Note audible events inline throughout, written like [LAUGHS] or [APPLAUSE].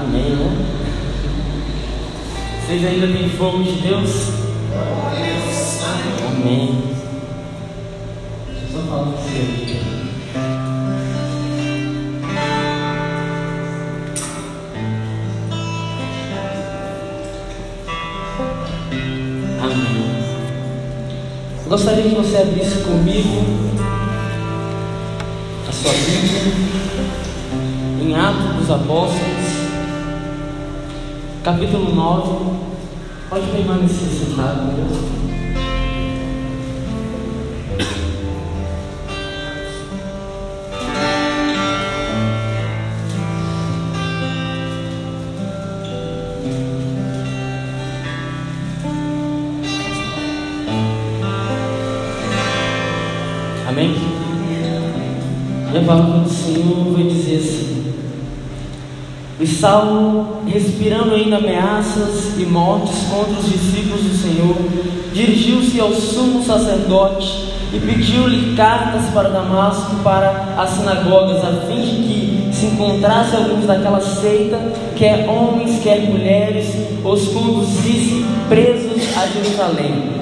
Amém, né? Vocês ainda têm fogo de Deus? Amém. Deixa eu só falar com você aqui. Amém. Gostaria que você abrisse comigo a sua Bíblia em Atos dos Apóstolos, capítulo 9. Pode permanecer sentado, meu Deus. Amém? E a palavra do Senhor vai dizer assim: E Saulo, respirando ainda ameaças e mortes contra os discípulos do Senhor, dirigiu-se ao sumo sacerdote e pediu-lhe cartas para Damasco, para as sinagogas, a fim de que se encontrasse alguns daquela seita, quer homens, quer mulheres, os conduzisse presos a Jerusalém.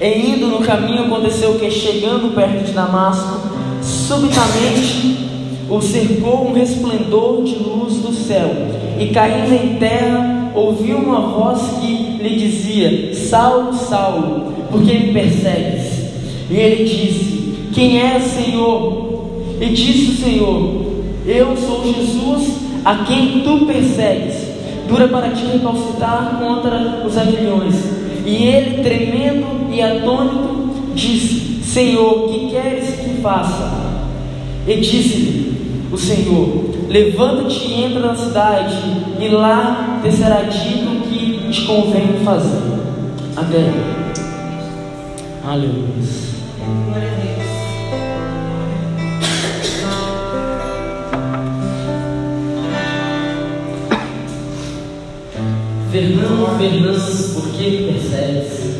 E indo no caminho, aconteceu que, chegando perto de Damasco, subitamente o cercou um resplendor de luz do céu, e caindo em terra, ouviu uma voz que lhe dizia: Saulo, Saulo, por que me persegues? E ele disse: Quem é, Senhor? E disse o Senhor: Eu sou Jesus, a quem tu persegues. Dura para ti recalcitrar contra os aguilhões. E ele, tremendo e atônito, disse: Senhor, que queres que faça? E disse-lhe o Senhor: Levanta-te e entra na cidade, e lá te será dito o que te convém fazer. Até aí. Aleluia. Fernando, Fernando, por que persegues?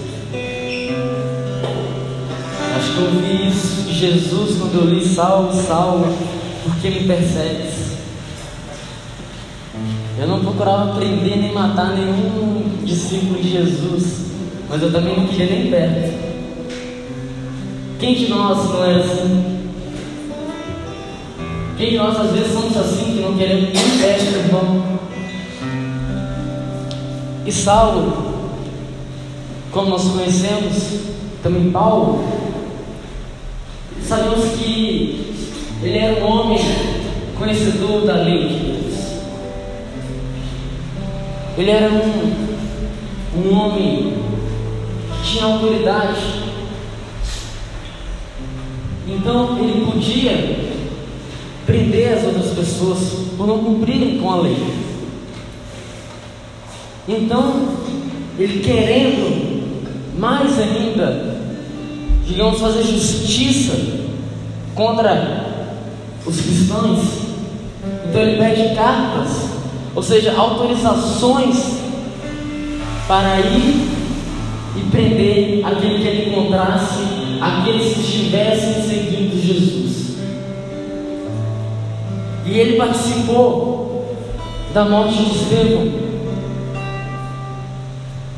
Acho que eu ouvi isso de Jesus quando eu li Saulo, Saulo, por que me persegues? Eu não procurava prender nem matar nenhum discípulo de Jesus, mas eu também não queria nem perto. Quem de nós não é assim? Quem de nós às vezes somos assim, que não queremos nem perto do irmão? E Saulo, como nós conhecemos, também Paulo, sabemos que ele era um homem conhecedor da lei. Ele era um, um homem que tinha autoridade. Então ele podia prender as outras pessoas por não cumprirem com a lei. Então, ele querendo mais ainda, digamos, fazer justiça contra os cristãos, então ele pede cartas, ou seja, autorizações para ir e prender aquele que ele encontrasse, aqueles que estivessem seguindo Jesus. E ele participou da morte de Estevão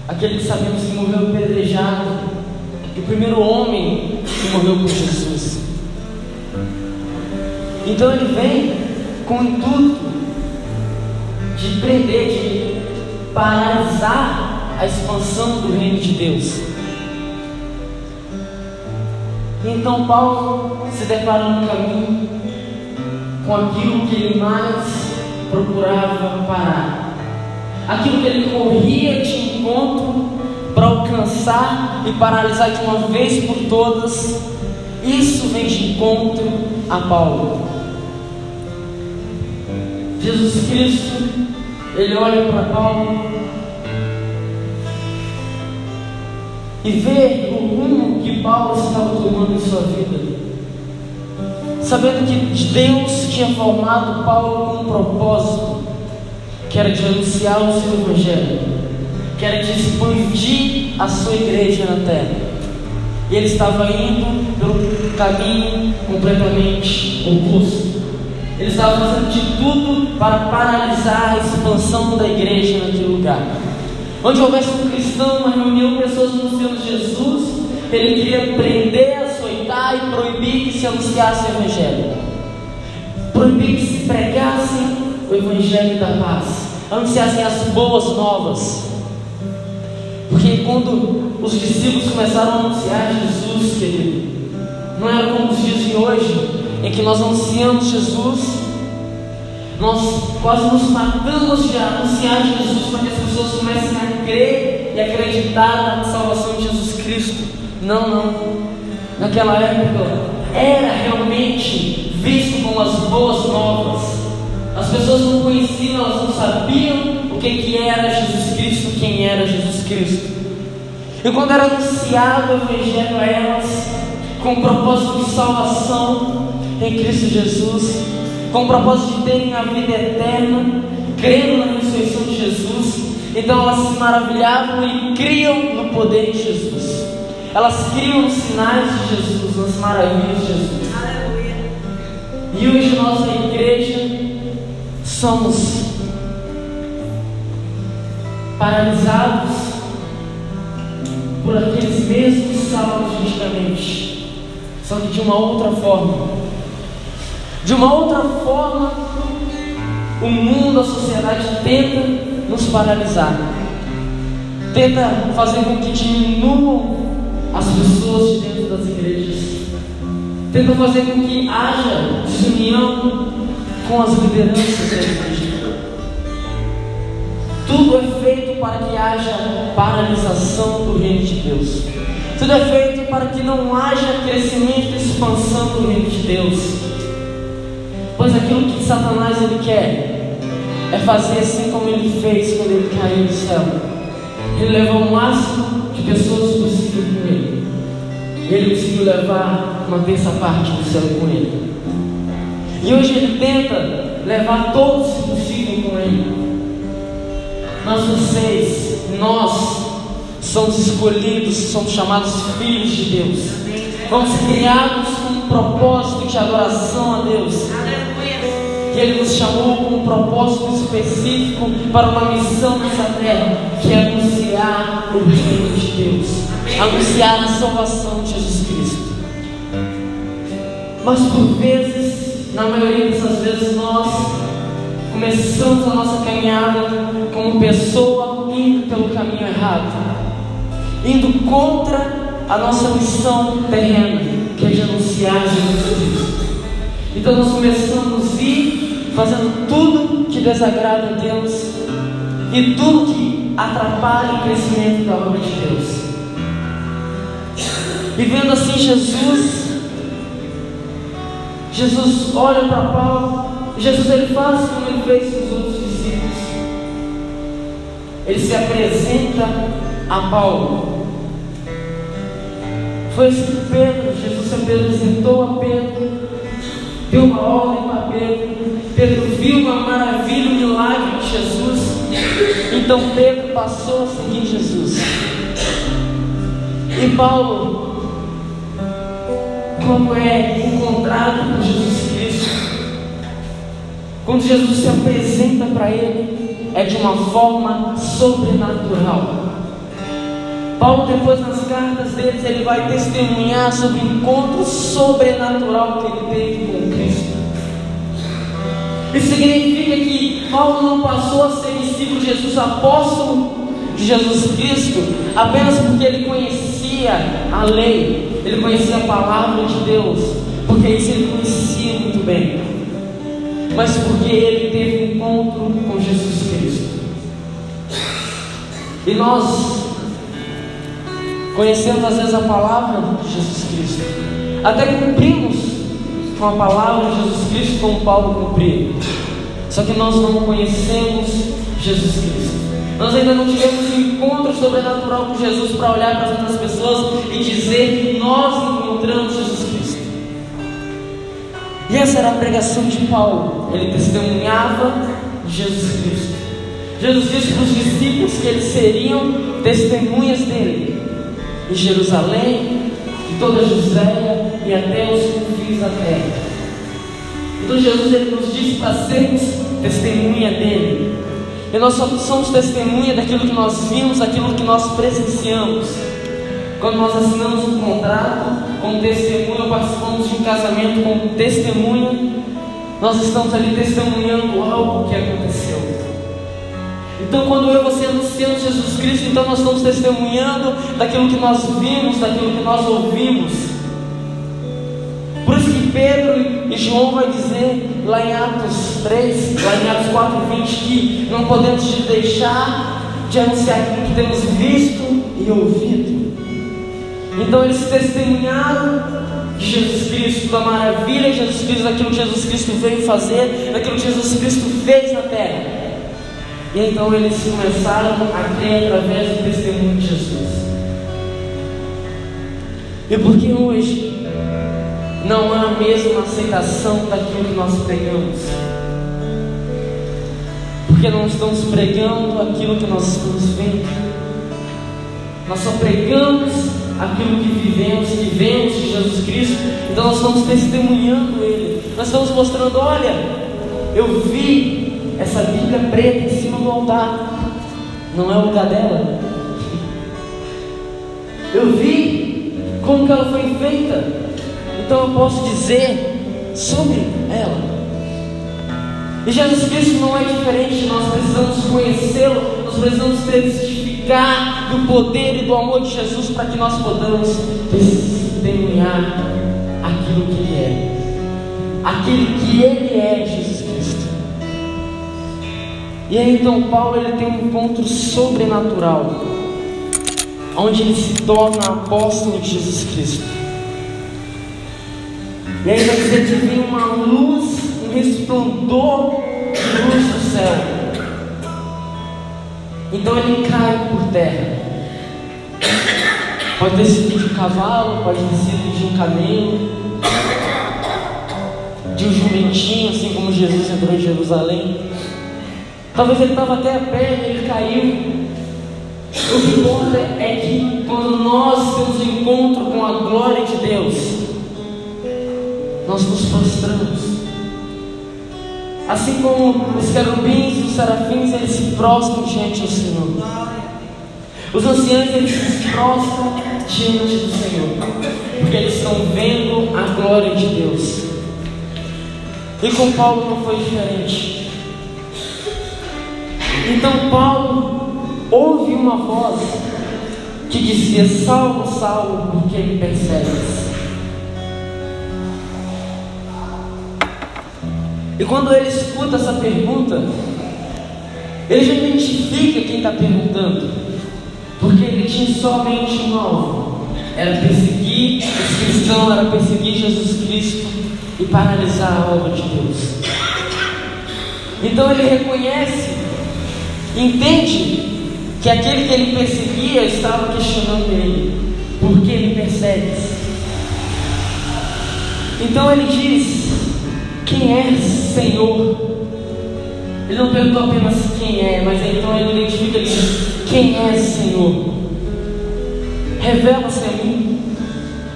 aquele que sabemos que morreu apedrejado, o primeiro homem que morreu por Jesus. Então ele vem com o intuito de prender, de paralisar a expansão do reino de Deus. Então Paulo se depara no caminho com aquilo que ele mais procurava parar aquilo que ele corria de encontro para alcançar e paralisar de uma vez por todas, isso vem de encontro a Paulo. Jesus Cristo, ele olha para Paulo e vê o rumo que Paulo estava tomando em sua vida. Sabendo que Deus tinha formado Paulo com um propósito, que era de anunciar o seu evangelho, que era de expandir a sua igreja na terra. E ele estava indo pelo caminho completamente oposto. Ele estava fazendo de tudo para paralisar a expansão da igreja naquele lugar. Onde houvesse um cristão, uma reunião, pessoas anunciando Jesus, ele queria prender, açoitar e proibir que se anunciasse o Evangelho. Proibir que se pregasse o Evangelho da paz. Anunciassem as boas novas. Porque quando os discípulos começaram a anunciar Jesus, querido, não era como os dias de hoje, em que nós anunciamos Jesus, nós quase nos matamos de anunciar Jesus para que as pessoas comecem a crer e acreditar na salvação de Jesus Cristo. Não, não. Naquela época era realmente visto como as boas novas. As pessoas não conheciam, elas não sabiam o que, que era Jesus Cristo, quem era Jesus Cristo. E quando era anunciado o Evangelho a elas, com o propósito de salvação em Cristo Jesus, com o propósito de terem a vida eterna, crendo na ressurreição de Jesus, então elas se maravilhavam e criam no poder de Jesus. Elas criam nos sinais de Jesus, nas maravilhas de Jesus. Aleluia. E hoje nós, a igreja, somos paralisados por aqueles mesmos salmos de antigamente, só que de uma outra forma. De uma outra forma, o mundo, a sociedade tenta nos paralisar, tenta fazer com que diminuam as pessoas de dentro das igrejas, tenta fazer com que haja desunião com as lideranças da igreja. Tudo é feito para que haja paralisação do reino de Deus. Tudo é feito para que não haja crescimento e expansão do reino de Deus. Aquilo que Satanás ele quer é fazer assim como ele fez quando ele caiu do céu. Ele levou o máximo de pessoas possível com ele. Ele conseguiu levar uma terça parte do céu com ele. E hoje ele tenta levar todos possível com ele. Mas vocês, nós, somos escolhidos, somos chamados filhos de Deus. Fomos criados com um propósito de adoração a Deus. Que Ele nos chamou com um propósito específico para uma missão nessa terra, que é anunciar o reino de Deus, anunciar a salvação de Jesus Cristo. Mas por vezes, na maioria dessas vezes, nós começamos a nossa caminhada como pessoa indo pelo caminho errado, indo contra a nossa missão terrena, que é de anunciar Jesus Cristo. Então nós começamos a ir fazendo tudo que desagrada a Deus e tudo que atrapalha o crescimento da obra de Deus. E vendo assim Jesus, Jesus olha para Paulo Jesus ele faz como ele fez com os outros discípulos. Ele se apresenta a Paulo. Foi assim que Pedro, Jesus se apresentou a Pedro, deu uma ordem para Pedro. Pedro viu uma maravilha, um milagre de Jesus. Então Pedro passou a seguir Jesus. E Paulo, como é encontrado por Jesus quando Jesus se apresenta para ele, é de uma forma sobrenatural. Paulo, depois nas cartas deles, ele vai testemunhar sobre o encontro sobrenatural que ele teve com Cristo. Isso significa que Paulo não passou a ser discípulo de Jesus, apóstolo de Jesus Cristo, apenas porque ele conhecia a lei, ele conhecia a palavra de Deus, porque isso ele conhecia muito bem mas porque ele teve um encontro com Jesus Cristo. E nós conhecemos às vezes a palavra de Jesus Cristo, até cumprimos com a palavra de Jesus Cristo como Paulo cumpriu. Só que nós não conhecemos Jesus Cristo. Nós ainda não tivemos um encontro sobrenatural com Jesus para olhar para as outras pessoas e dizer que nós encontramos Jesus Cristo. E essa era a pregação de Paulo. Ele testemunhava Jesus Cristo. Jesus disse para os discípulos que eles seriam testemunhas dele em Jerusalém, em toda a Judéia e até os confins da terra. Então Jesus ele nos diz para sermos testemunha dele. E nós só somos testemunha daquilo que nós vimos, daquilo que nós presenciamos. Quando nós assinamos um contrato com testemunha, participamos de um casamento com testemunha, nós estamos ali testemunhando algo que aconteceu. Então, quando eu e você anunciamos Jesus Cristo, então nós estamos testemunhando daquilo que nós vimos, daquilo que nós ouvimos. Pedro e João vai dizer lá em Atos 3, lá em Atos 4, 20, que não podemos deixar de anunciar aquilo que temos visto e ouvido. Então eles testemunharam de Jesus Cristo, da maravilha de Jesus Cristo, daquilo que Jesus Cristo veio fazer, daquilo que Jesus Cristo fez na terra. E então eles começaram a crer através do testemunho de Jesus. E porque hoje não há a mesma aceitação daquilo que nós pregamos? Porque não estamos pregando aquilo que nós estamos vendo. Nós só pregamos aquilo que vivemos, que vemos de Jesus Cristo, então nós estamos testemunhando Ele, nós estamos mostrando: olha, eu vi essa Bíblia preta em cima do altar, não é o lugar dela. Eu vi como que ela foi feita, então eu posso dizer sobre ela. E Jesus Cristo não é diferente, nós precisamos conhecê-lo, nós precisamos testificar do poder e do amor de Jesus para que nós podamos testemunhar aquilo que Ele é. Aquilo que Ele é, Jesus Cristo. E aí então Paulo ele tem um encontro sobrenatural, onde ele se torna apóstolo de Jesus Cristo. E aí vai dizer que vem uma luz, um resplendor de luz do céu. Então ele cai por terra. Pode ter sido de um cavalo, pode ter sido de um camelo, de um jumentinho, assim como Jesus entrou em Jerusalém. Talvez ele estava até a pé e ele caiu. O que importa é que quando nós temos encontro com a glória de Deus, nós nos prostramos. Assim como os querubins e os serafins, eles se prostram diante do Senhor. Os anciãos, eles se prostram diante do Senhor. Porque eles estão vendo a glória de Deus. E com Paulo não foi diferente. Então Paulo ouve uma voz que dizia: Salvo, salvo, porque me persegues. E quando ele escuta essa pergunta, ele já identifica quem está perguntando, porque ele tinha somente um alvo: era perseguir os cristãos, era perseguir Jesus Cristo e paralisar a obra de Deus. Então ele reconhece, entende que aquele que ele perseguia estava questionando ele: por que me persegues? Então ele diz: quem é Senhor? Ele não perguntou apenas quem é, mas então ele identifica ele quem é Senhor? Revela-se a mim.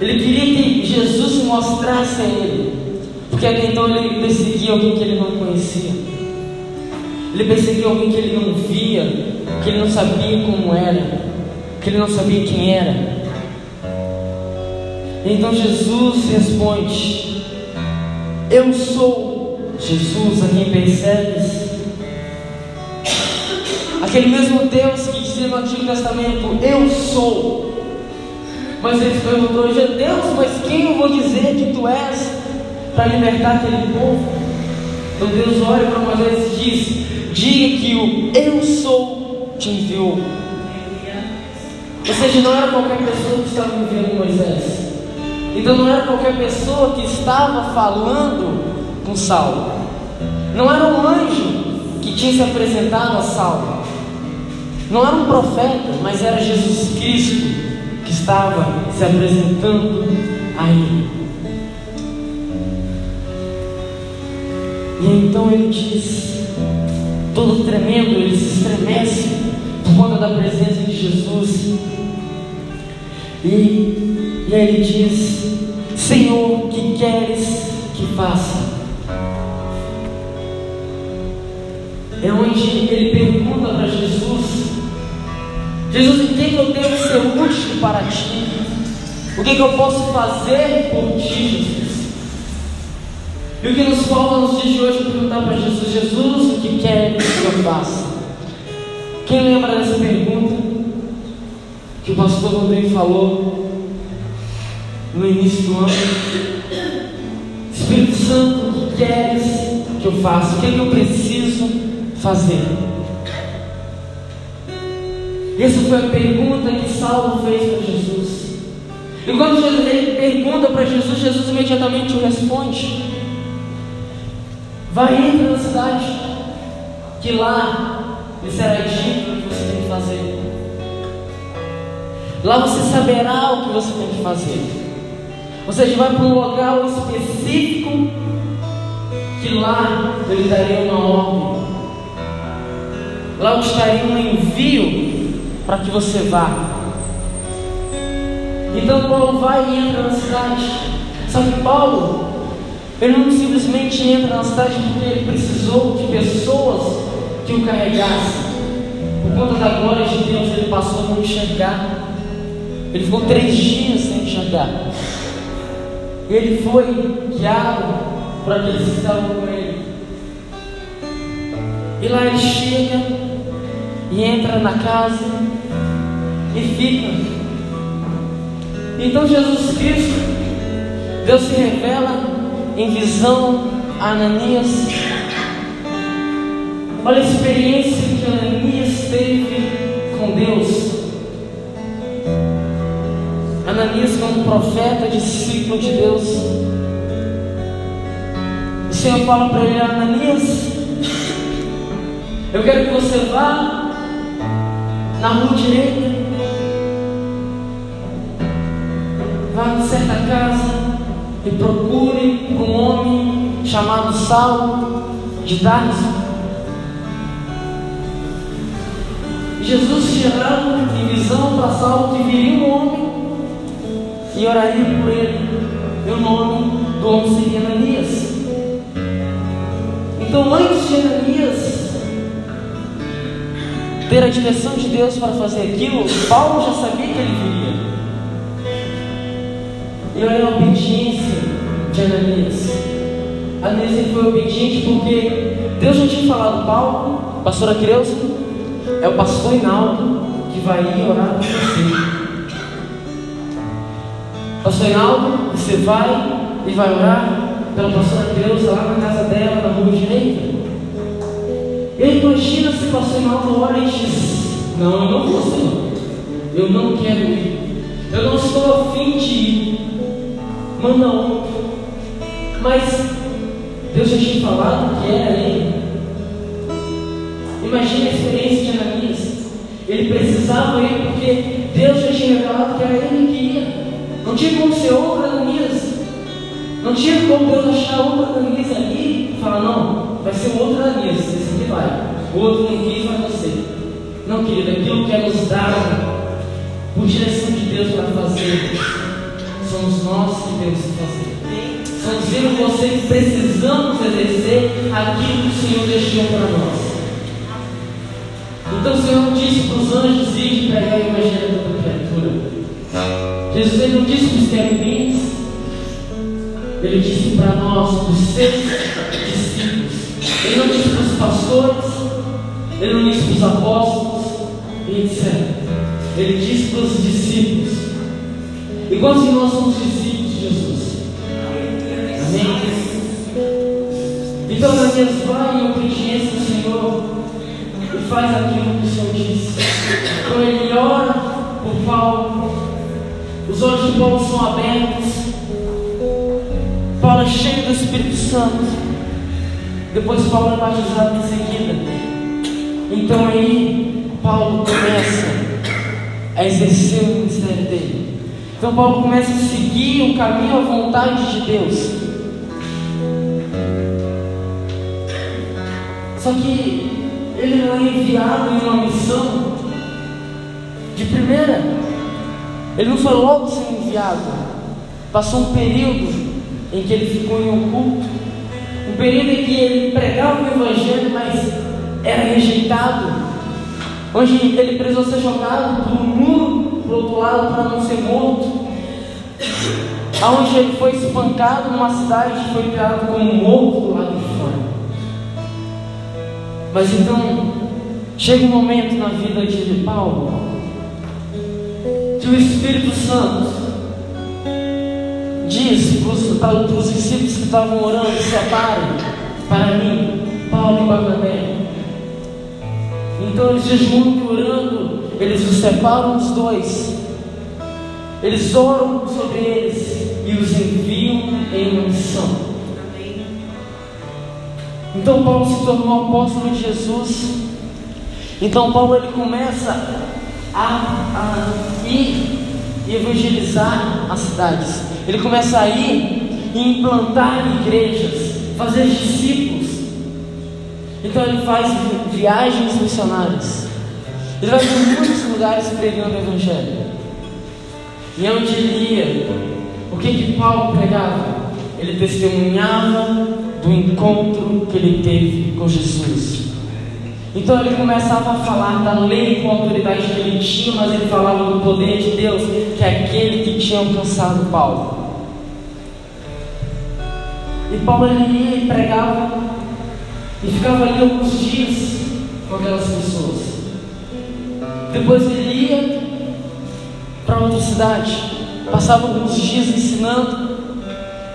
Ele queria que Jesus se mostrasse a ele, porque até então ele perseguia alguém que ele não conhecia. Ele perseguia alguém que ele não via, que ele não sabia como era, que ele não sabia quem era. Então Jesus responde: eu sou Jesus a quem percebes. Aquele mesmo Deus que dizia no Antigo Testamento: Eu sou. Mas ele perguntou: Deus, mas quem eu vou dizer que tu és para libertar aquele povo? Então Deus olha para Moisés e diz: Diga que o Eu sou te enviou. Ou seja, não era qualquer pessoa que estava enviando Moisés. Então não era qualquer pessoa que estava falando com Saulo. Não era um anjo que tinha se apresentado a Saulo. Não era um profeta, mas era Jesus Cristo que estava se apresentando a ele. E então ele diz, todo tremendo, ele se estremece por conta da presença de Jesus. E, e aí ele diz: Senhor, o que queres que faça? É onde ele pergunta para Jesus: Jesus, o que, eu tenho ser útil para ti? O que, que eu posso fazer por ti, Jesus? E o que nos falta nos dias de hoje é perguntar para Jesus: Jesus, o que queres que eu faça? Quem lembra dessa pergunta que o pastor Rodrigo falou no início do ano? Espírito Santo, o que queres que eu faça? O que, é que eu preciso fazer? Essa foi a pergunta que Saulo fez para Jesus. E quando ele pergunta para Jesus, Jesus imediatamente o responde. Vai entra na cidade, que lá lhe será dito o que você tem que fazer. Lá você saberá o que você tem que fazer. Ou seja, vai para um local específico que lá ele daria uma ordem. Lá estaria um envio para que você vá. Então Paulo vai e entra na cidade. Só que Paulo ele não simplesmente entra na cidade porque ele precisou de pessoas que o carregassem. Por conta da glória de Deus, ele passou a não enxergar. Ele ficou três dias sem enxergar. Ele foi guiado por aqueles que estavam com ele. E lá ele chega e entra na casa e fica. Então Jesus Cristo, Deus se revela em visão a Ananias. Olha a experiência que Ananias teve com Deus. Profeta, discípulo de Deus. O Senhor fala para ele: Ananias, eu quero que você vá na rua direita, vá em certa casa e procure um homem chamado Saulo de Tarso. Jesus gerando em visão para Saulo que viria um homem e oraria por ele. E o nome do homem seria Ananias. Então, antes de Ananias ter a direção de Deus para fazer aquilo, Paulo já sabia que ele viria. E olha a obediência de Ananias. Ananias foi obediente porque Deus já tinha falado, Paulo, pastora Creuza, é o pastor Hinaldo que vai ir orar por você. Pastor Hinaldo, você vai e vai orar pela pastora Creuza lá na casa dela, na rua direita. E aí imagina se o pastor Hinaldo ora e diz, não, eu não vou, Senhor. Eu não quero ir. Eu não estou afim de ir manda outro. Mas Deus já tinha falado que era ele. Imagine a experiência de Ananias. Ele precisava ir porque Deus já tinha revelado que era ele que ia. Não tinha como ser outro Ananias. Não tinha como Deus achar outro Ananias ali e falar, não, vai ser outro Ananias, esse aqui vai. O outro não quis, mas você. Não, querido, aquilo que é nos dado por direção de Deus para fazer somos nós que temos que fazer. Eu e você que precisamos exercer aquilo que o Senhor deixou para nós. Então o Senhor disse para os anjos ir pregar o evangelho da criatura. Jesus ele não disse para os querubins, ele disse para nós, os seus discípulos. Ele não disse para os pastores, ele não disse para os apóstolos, etc. Ele disse para os discípulos. Igual se nós somos discípulos de Jesus. Amém? Então, Daniel, vai em obediência do Senhor e faz aquilo que o Senhor disse. Então, ele ora por Paulo. Os olhos de Paulo são abertos. Paulo é cheio do Espírito Santo. Depois, Paulo é batizado em seguida. Então, aí, Paulo começa a exercer o ministério dele. Então Paulo começa a seguir o caminho à vontade de Deus. Só que ele não é enviado em uma missão de primeira. Ele não foi logo ser enviado. Passou um período em que ele ficou em oculto. Um período em que ele pregava o Evangelho, mas era rejeitado, onde ele precisou ser jogado do muro para o outro lado para não ser morto, aonde ele foi espancado numa cidade e foi criado como morto do lado de fora. Mas então, chega um momento na vida de Paulo que o Espírito Santo diz para os discípulos que estavam orando: separem para mim, Paulo e Barnabé. Então eles jejuam orando, eles os separam os dois, eles oram sobre eles e os enviam em missão. Então Paulo se tornou apóstolo de Jesus. Então Paulo ele começa a, a ir e evangelizar as cidades. Ele começa a ir e implantar igrejas, fazer discípulos. Então ele faz viagens missionárias. Ele vai para muitos lugares pregando o Evangelho. E é onde ele ia, o que que Paulo pregava? Ele testemunhava do encontro que ele teve com Jesus. Então ele começava a falar da lei com a autoridade que ele tinha, mas ele falava do poder de Deus, que é aquele que tinha alcançado Paulo. E Paulo ele ia e pregava e ficava ali alguns dias com aquelas pessoas. Depois ele ia para outra cidade, passava alguns dias ensinando,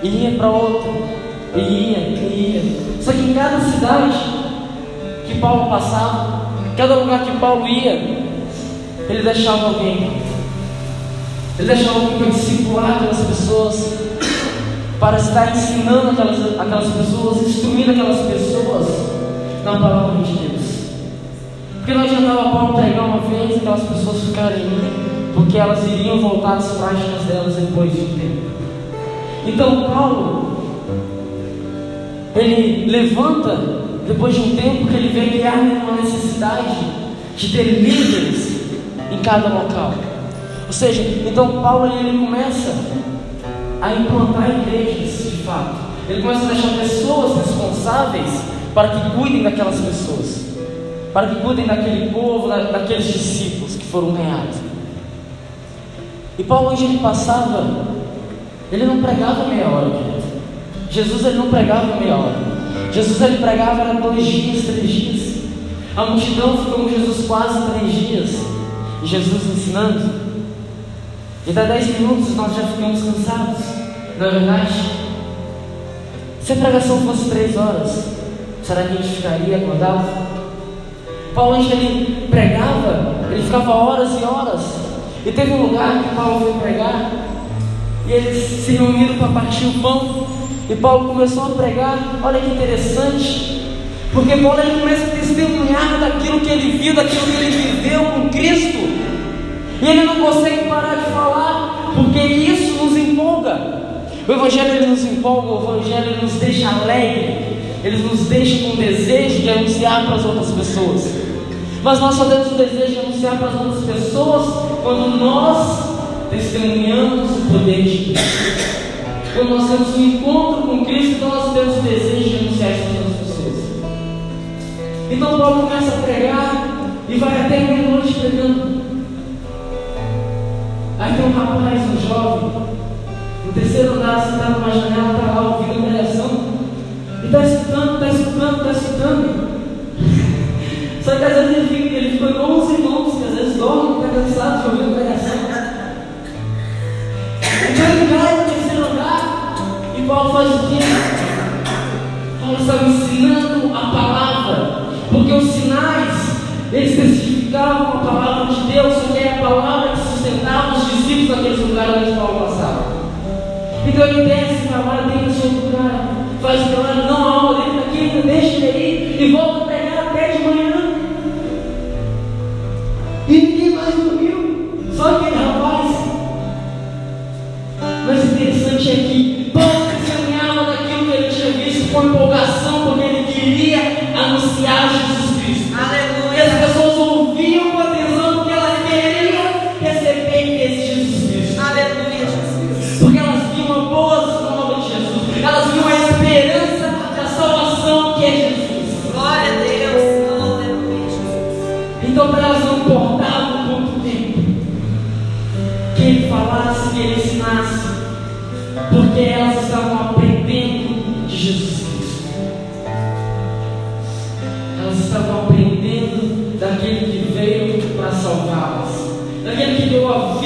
e ia para outra, e ia, e ia. Só que em cada cidade que Paulo passava, cada lugar que Paulo ia, ele deixava alguém. Ele deixava alguém para discipular aquelas pessoas para estar ensinando aquelas, aquelas pessoas, instruindo aquelas pessoas na palavra de Deus. Porque não adiantava Paulo pregar uma vez e aquelas pessoas ficarem porque elas iriam voltar às práticas delas depois de um tempo. Então Paulo, ele levanta depois de um tempo que ele vê que há uma necessidade de ter líderes em cada local. Ou seja, então Paulo ele começa a implantar igrejas de fato. Ele começa a deixar pessoas responsáveis para que cuidem daquelas pessoas, para que cuidem daquele povo, daqueles discípulos que foram ganhados. E Paulo, onde ele passava, ele não pregava meia hora. Jesus ele não pregava meia hora. Jesus ele pregava era dois dias, três dias. A multidão ficou com Jesus quase três dias. Jesus ensinando. E dá 10 minutos nós já ficamos cansados, não é verdade? Se a pregação fosse 3 horas, será que a gente ficaria acordado? Paulo, ele pregava, ele ficava horas e horas. E teve um lugar que Paulo foi pregar, e eles se reuniram para partir o pão. E Paulo começou a pregar. Olha que interessante, porque Paulo ele começa a testemunhar daquilo que ele viu, daquilo que ele viveu com Cristo. E ele não consegue parar de falar, porque isso nos empolga. O Evangelho ele nos empolga, o Evangelho ele nos deixa alegre, ele nos deixa com desejo de anunciar para as outras pessoas. Mas nós só temos o desejo de anunciar para as outras pessoas quando nós testemunhamos o poder de Deus. Quando nós temos um encontro Então Paulo começa a pregar e vai até meia-noite pregando. Aí tem um rapaz, um jovem, no terceiro andar, sentado numa janela, está lá ouvindo a pregação, e está escutando, está escutando, está escutando. [LAUGHS] Só que às vezes ele fica, ele fica igual os irmãos, que às vezes dormem, está cansado de ouvir a pregação. Então ele cai no terceiro andar, e Paulo faz o quê? Paulo estava ensinando a palavra, porque os sinais, eles testificavam a palavra de Deus, que é a palavra que sustentava os discípulos naqueles lugares onde Paulo passava. Então ele desce, trabalha dentro do seu lugar, faz o trabalho, não há aula dentro daqui, deixa ele aí e volta a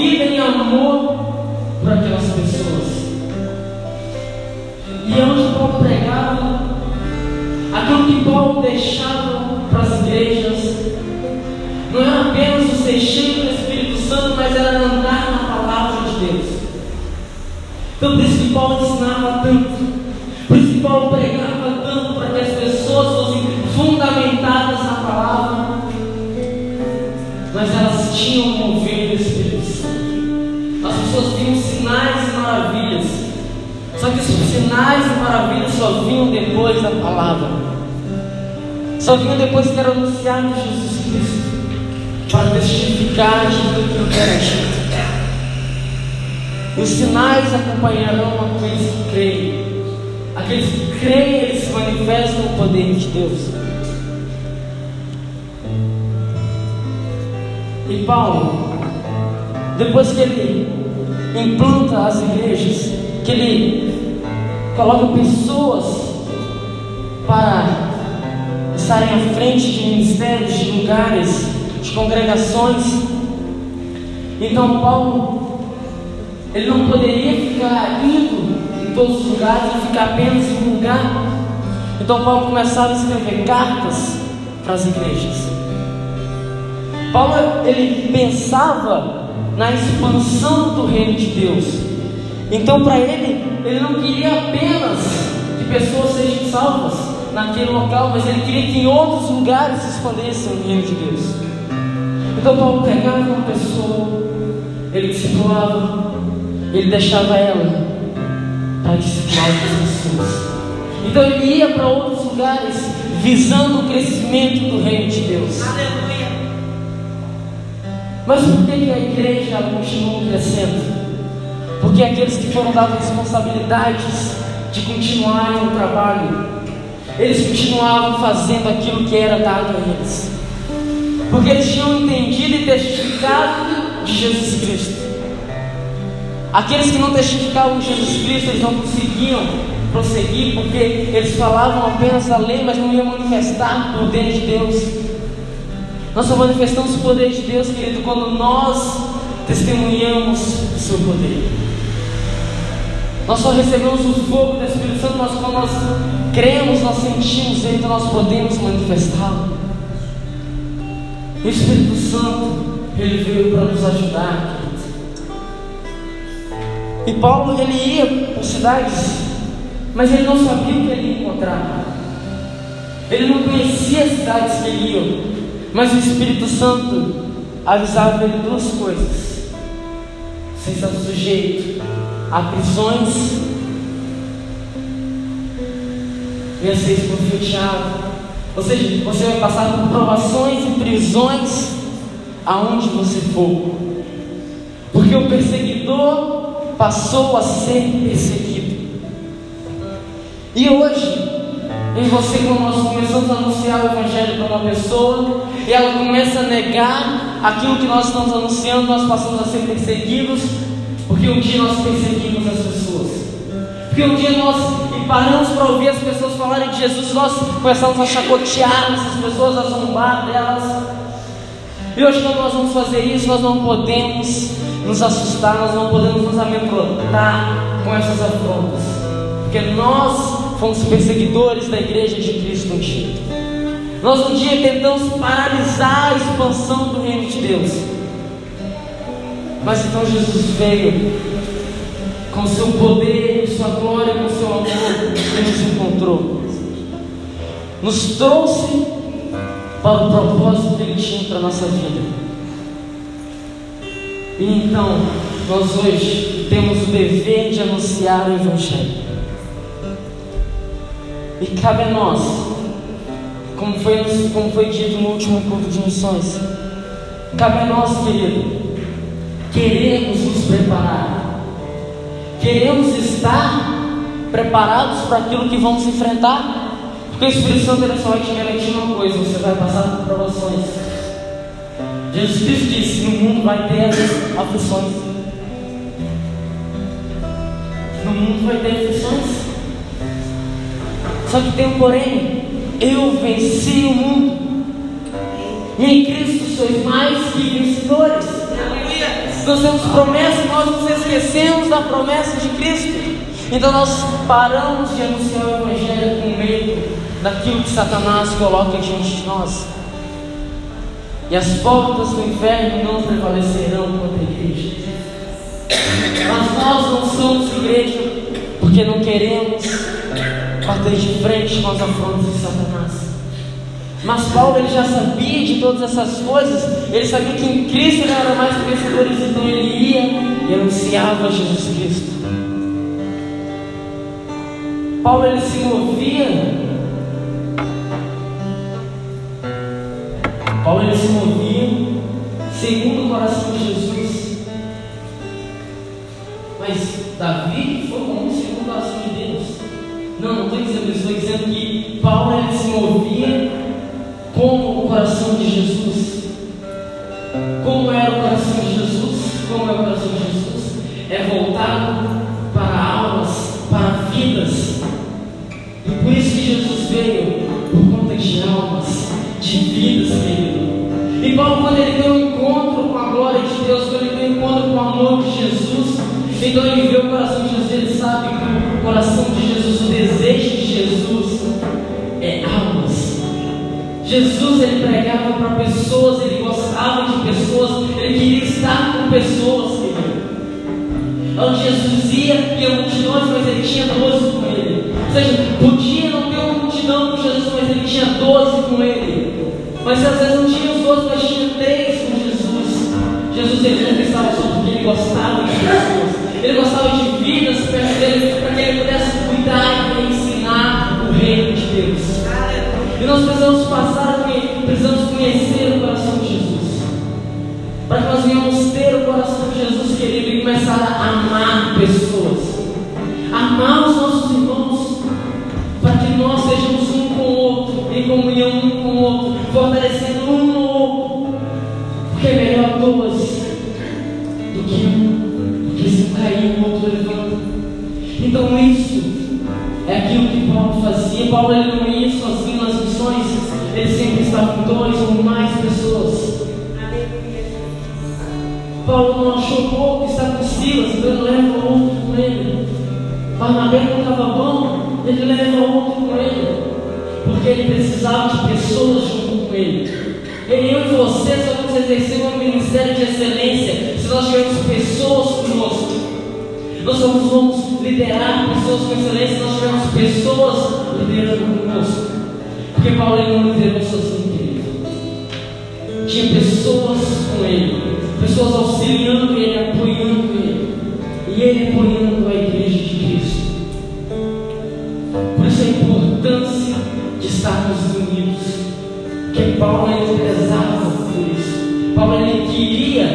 vida em amor para aquelas pessoas. E onde Paulo pregava, aquilo que Paulo deixava para as igrejas, não era apenas o ser cheio do Espírito Santo, mas era andar na palavra de Deus. Então, por isso que Paulo ensinava tanto, sinais e maravilhas só vinham depois da palavra, só vinham depois que era anunciado Jesus Cristo para testificar aquilo que era dito. Os sinais acompanharão aqueles que creem. Aqueles que creem, eles manifestam o poder de Deus. E Paulo, depois que ele implanta as igrejas, que ele coloca pessoas para estarem à frente de ministérios, de lugares, de congregações. Então Paulo, ele não poderia ficar indo em todos os lugares e ficar apenas em um lugar. Então Paulo começava a escrever cartas para as igrejas. Paulo ele pensava na expansão do reino de Deus. Então para ele, ele não queria apenas que pessoas sejam salvas naquele local, mas ele queria que em outros lugares se expandesse o reino de Deus. Então Paulo pegava uma pessoa, ele discipulava, ele deixava ela para discipular outras pessoas. Então ele ia para outros lugares visando o crescimento do reino de Deus. Aleluia. Mas por que, que a igreja continua crescendo? Porque aqueles que foram dados responsabilidades de continuarem o trabalho, eles continuavam fazendo aquilo que era dado a eles. Porque eles tinham entendido e testificado de Jesus Cristo. Aqueles que não testificavam de Jesus Cristo, eles não conseguiam prosseguir, porque eles falavam apenas a lei, mas não iam manifestar o poder de Deus. Nós só manifestamos o poder de Deus, querido, quando nós testemunhamos o seu poder. Nós só recebemos o fogo do Espírito Santo, mas quando nós cremos, nós sentimos ele, então nós podemos manifestá-lo. O Espírito Santo, ele veio para nos ajudar. E Paulo, ele ia por cidades, mas ele não sabia o que ele ia encontrar. Ele não conhecia as cidades que ele ia, mas o Espírito Santo avisava ele duas coisas: você está sujeito a prisões, venha ser esbofeteado. Ou seja, você vai passar por provações e prisões aonde você for. Porque o perseguidor passou a ser perseguido. E hoje, em você, quando nós começamos a anunciar o Evangelho para uma pessoa, e ela começa a negar aquilo que nós estamos anunciando, nós passamos a ser perseguidos, porque um dia nós perseguimos as pessoas. Porque um dia nós paramos para ouvir as pessoas falarem de Jesus, nós começamos a chacotear essas pessoas, a zombar delas. E hoje, quando nós vamos fazer isso, nós não podemos nos assustar, nós não podemos nos amedrontar com essas afrontas, porque nós fomos perseguidores da igreja de Cristo um dia. Nós um dia tentamos paralisar a expansão do reino de Deus, mas então Jesus veio com seu poder, com sua glória, com seu amor, e nos encontrou, nos trouxe para o propósito que Ele tinha para a nossa vida. E então, nós hoje temos o dever de anunciar o Evangelho. E cabe a nós, como foi, como foi dito no último culto de missões, cabe a nós, querido, queremos nos preparar, queremos estar preparados para aquilo que vamos enfrentar, porque o Espírito Santo ele só vai te garantir uma coisa: você vai passar por provações. Jesus Cristo disse: No mundo vai ter aflições. No mundo vai ter aflições. Só que tem um porém. Eu venci o mundo. E em Cristo sois mais que vencedores. Nós temos promessa nós nos esquecemos da promessa de Cristo. Então nós paramos de anunciar o Evangelho com medo daquilo que Satanás coloca diante de nós. E as portas do inferno não prevalecerão contra a igreja. Mas nós não somos igreja porque não queremos bater de frente com as afrontas de Satanás. Mas Paulo ele já sabia de todas essas coisas, ele sabia que em Cristo ele era mais vencedores, então ele ia e anunciava Jesus Cristo. Paulo ele se movia Paulo ele se movia segundo o coração de Jesus. Mas Davi Não, não estou dizendo isso, estou dizendo que Paulo ele se movia como o coração de Jesus. Como era o coração de Jesus? Como é o coração de Jesus? É voltado para almas, para vidas. E por isso que Jesus veio por conta de almas, de vidas, querido. E Paulo, quando ele tem um encontro com a glória de Deus, quando ele tem um encontro com o amor de Jesus, então ele vê o coração de Jesus, ele sabe que o coração Jesus ele pregava para pessoas, ele gostava de pessoas, ele queria estar com pessoas, querido. Onde Jesus ia, ia multidões, mas ele tinha doze com ele. Ou seja, podia não ter uma multidão com Jesus, mas ele tinha doze com ele. Mas às vezes não tinha os dois, mas tinha três com Jesus. Jesus ele nunca estava só porque ele gostava de pessoas. Ele gostava de vidas perto dele para que ele pudesse E nós precisamos passar precisamos conhecer o coração de Jesus. Para que nós venhamos ter o coração de Jesus querido e começar a amar pessoas. Amar os nossos irmãos. Para que nós sejamos um com o outro, em comunhão um com o outro fortalecendo um no outro. Porque é melhor duas do que um, porque se cair o outro levanta. Então isso é aquilo que Paulo fazia. Paulo ele estava com dois ou mais pessoas. Paulo não achou pouco estar com Silas, então ele leva outro com ele. Barnabé não estava bom, ele leva outro com ele. Porque ele precisava de pessoas junto com Ele. Ele, eu e você só vamos exercer um ministério de excelência se nós tivermos pessoas conosco. Nós só vamos liderar pessoas com excelência se nós tivermos pessoas liderando conosco. Porque Paulo não liderou sozinho, auxiliando ele, apoiando ele. E ele apoiando a igreja de Cristo. Por isso a importância de estarmos unidos. Porque Paulo ele prezava por isso. Paulo ele queria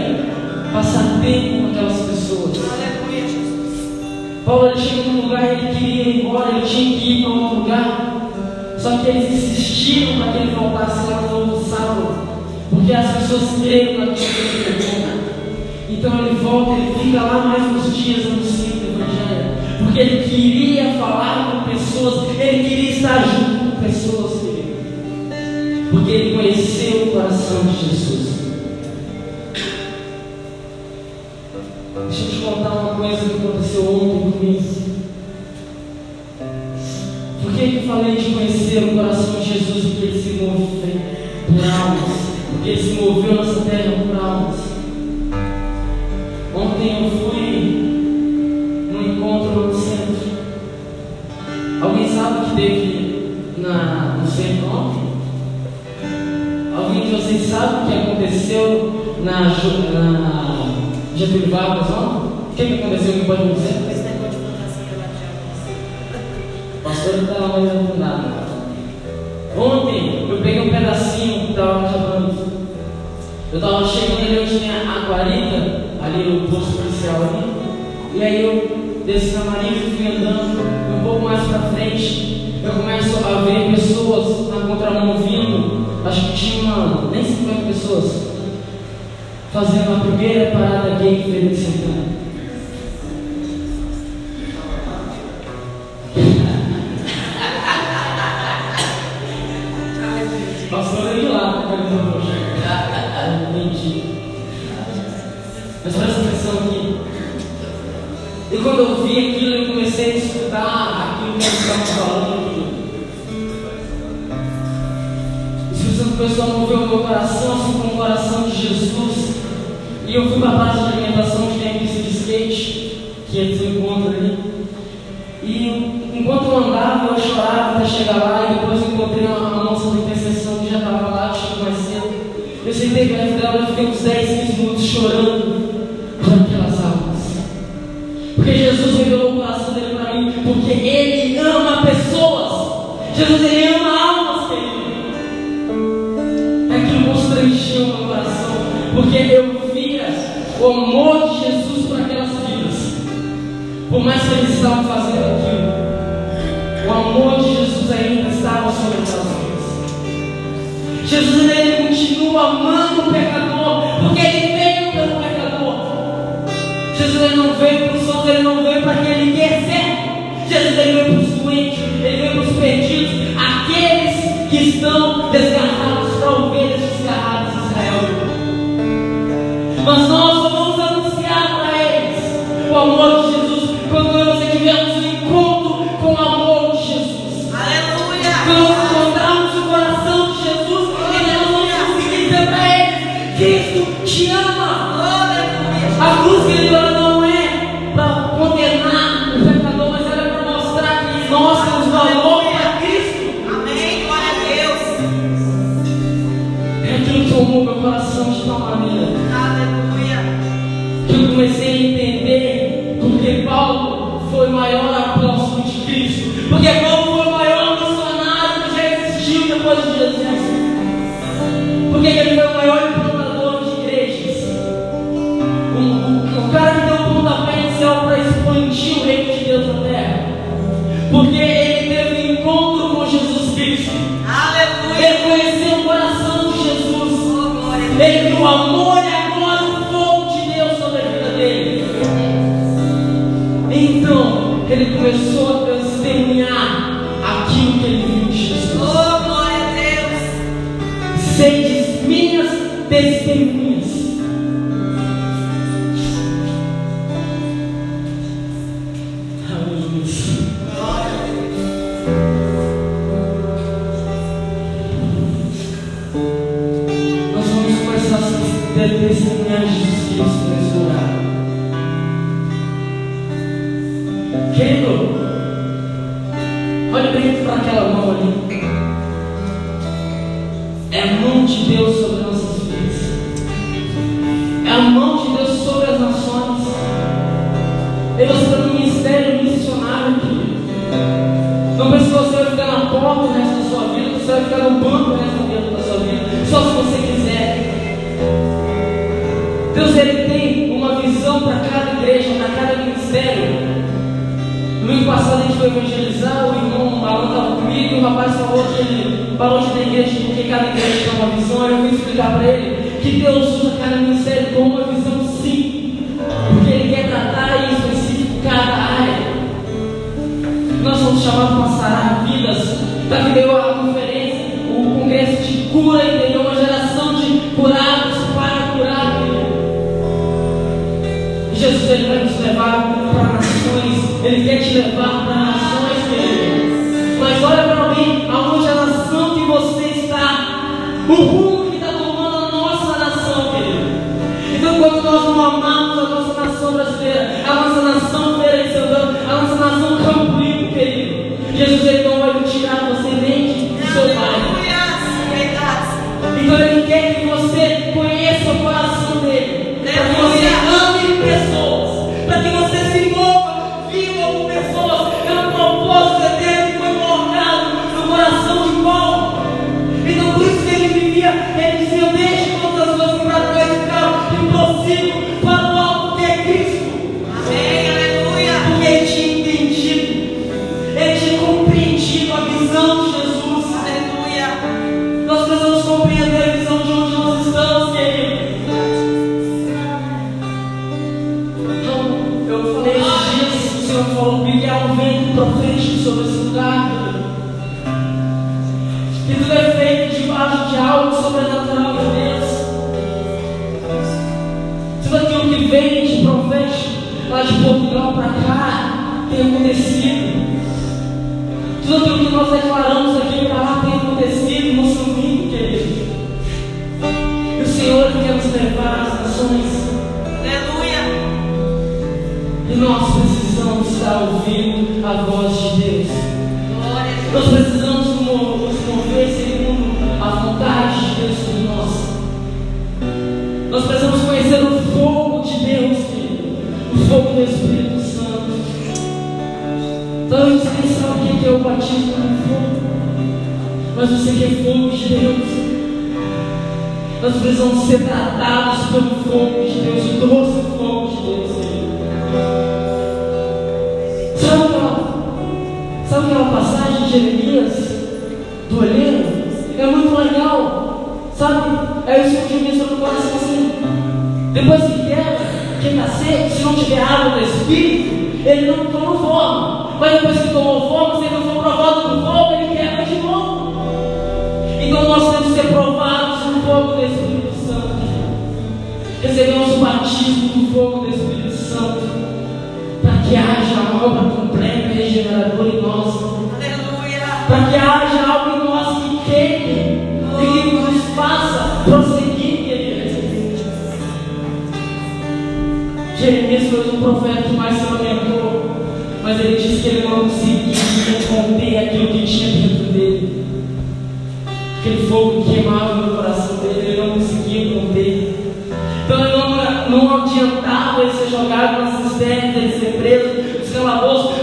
passar tempo com aquelas pessoas. Paulo ele chegou num lugar e ele queria ir embora, ele tinha que ir para um lugar. Só que eles insistiram para que ele voltasse lá no outro sábado. Porque as pessoas creram naquilo que ele pregou. Então ele volta, ele fica lá mais uns dias anunciando o Evangelho. Porque ele queria falar com pessoas, ele queria estar junto com pessoas porque ele conheceu o coração de Jesus. Deixa eu te contar uma coisa que aconteceu ontem comigo. Por que eu falei de conhecer o coração de Jesus? Porque ele se move por almas. Porque ele se moveu nessa na, na Getúlio Vargas ontem? O que, que aconteceu? Quem pode dizer? O pastor estava mais aprofundado. Ontem eu peguei um pedacinho que estava acabando. Eu estava chegando ali onde tinha a guarita, ali o posto policial ali. E aí eu desci na marinha e fui andando um pouco mais para frente. Eu começo a ver pessoas na contramão vindo Acho que tinha uma, nem 50 pessoas fazendo a primeira parada gay em Feira de Santana. [LAUGHS] Passou ali lá com a camisa. Entendi. Mas presta atenção aqui. E quando eu vi aquilo, eu comecei a escutar ah, aquilo que eles estavam falando. E se o Pessoal moveu o meu coração, assim como o coração de Jesus. Eu fui para a parte de alimentação que tem a pista de skate, que eles encontram ali. E enquanto eu andava, eu chorava até chegar lá, e depois encontrei uma, uma moça da interseção que já estava lá, chegou mais cedo. Eu sentei perto dela, eu fiquei uns 10 Jesus ele continua amando o pecador, porque ele veio pelo pecador. Jesus ele não veio para os santos, ele não veio para quem ele quer ser. Jesus ele veio para os doentes, ele veio para os perdidos, aqueles que estão desgarrados. testemunho. Nós declaramos aqui para lá tem acontecido no Moçambique, querido. E o Senhor quer nos levar às nações. Aleluia. E nós precisamos estar ouvindo a voz de Deus. Glória a Deus. Nós precisamos mo- nos mover segundo a vontade de Deus por nós. Nós precisamos conhecer o fogo de Deus, querido. o fogo do Espírito Santo. Talvez você nem sabe o que é o batismo mas você quer fogo de Deus. Nós precisamos ser tratados pelo fogo de Deus, o doce fogo de Deus. querido. Sabe aquela Sabe aquela passagem de Jeremias, do olheiro? É muito legal, sabe? É que eu disse no coração assim. Depois que quer, quem está seco, se não tiver água no espírito, ele não toma forma. Mas depois que tomou forma, se ele não for provado com fogo, regeneradora em nós, para que haja algo em nós que queime e que nos faça prosseguir, queridos. Jeremias foi um profeta que mais se lamentou, mas ele disse que ele não conseguia conter aquilo que tinha dentro dele. Aquele fogo que queimava no coração dele, ele não conseguia conter. Então não, não adiantava ele ser jogado nas cisternas, ele ser preso nos calabouços,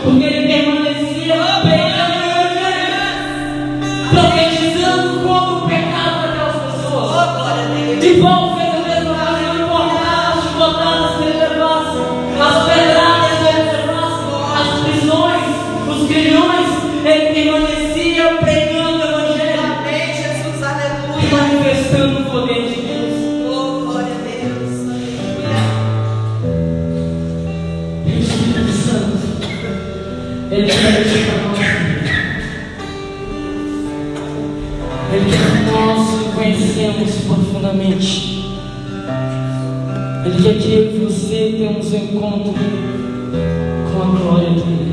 um encontro com a glória dele.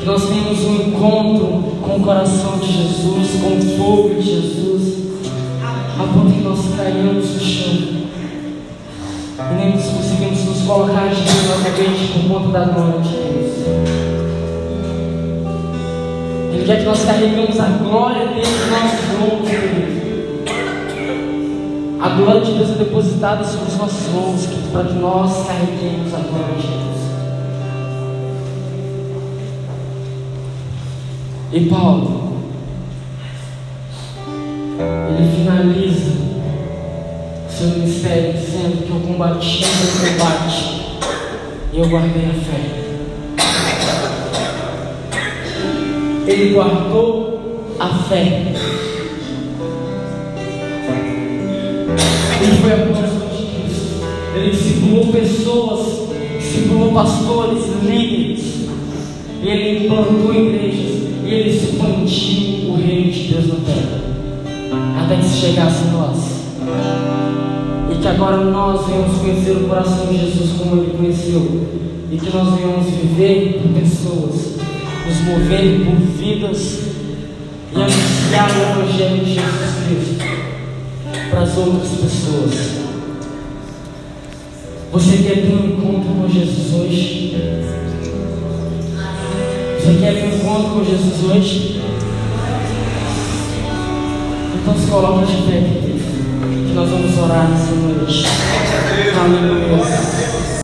Que nós tenhamos um encontro com o coração de Jesus, com o fogo de Jesus, a ponto que nós caiamos no chão e nem nos conseguimos nos colocar de pé novamente por conta da glória de Deus. Ele quer que nós carregamos a glória dele nos nossos ombros, querido. A glória de Deus é depositada sobre os nossos querido, para que nós carreguemos a glória de Deus. E Paulo, ele finaliza seu ministério dizendo que eu combati o combate e eu guardei a fé. Ele guardou a fé. Ele foi de Cristo. Ele discipulou pessoas, discipulou pastores, líderes. Ele implantou igrejas. Ele expandiu o reino de Deus na terra. Até que se chegasse a nós. E que agora nós venhamos conhecer o coração de Jesus como ele conheceu. E que nós venhamos viver por pessoas, nos mover por vidas e anunciar o Evangelho de Jesus Cristo para as outras pessoas. Você quer ter um encontro com Jesus hoje? Você quer ter um encontro com Jesus hoje? Então se coloca de pé, que nós vamos orar nessa noite. Aleluia.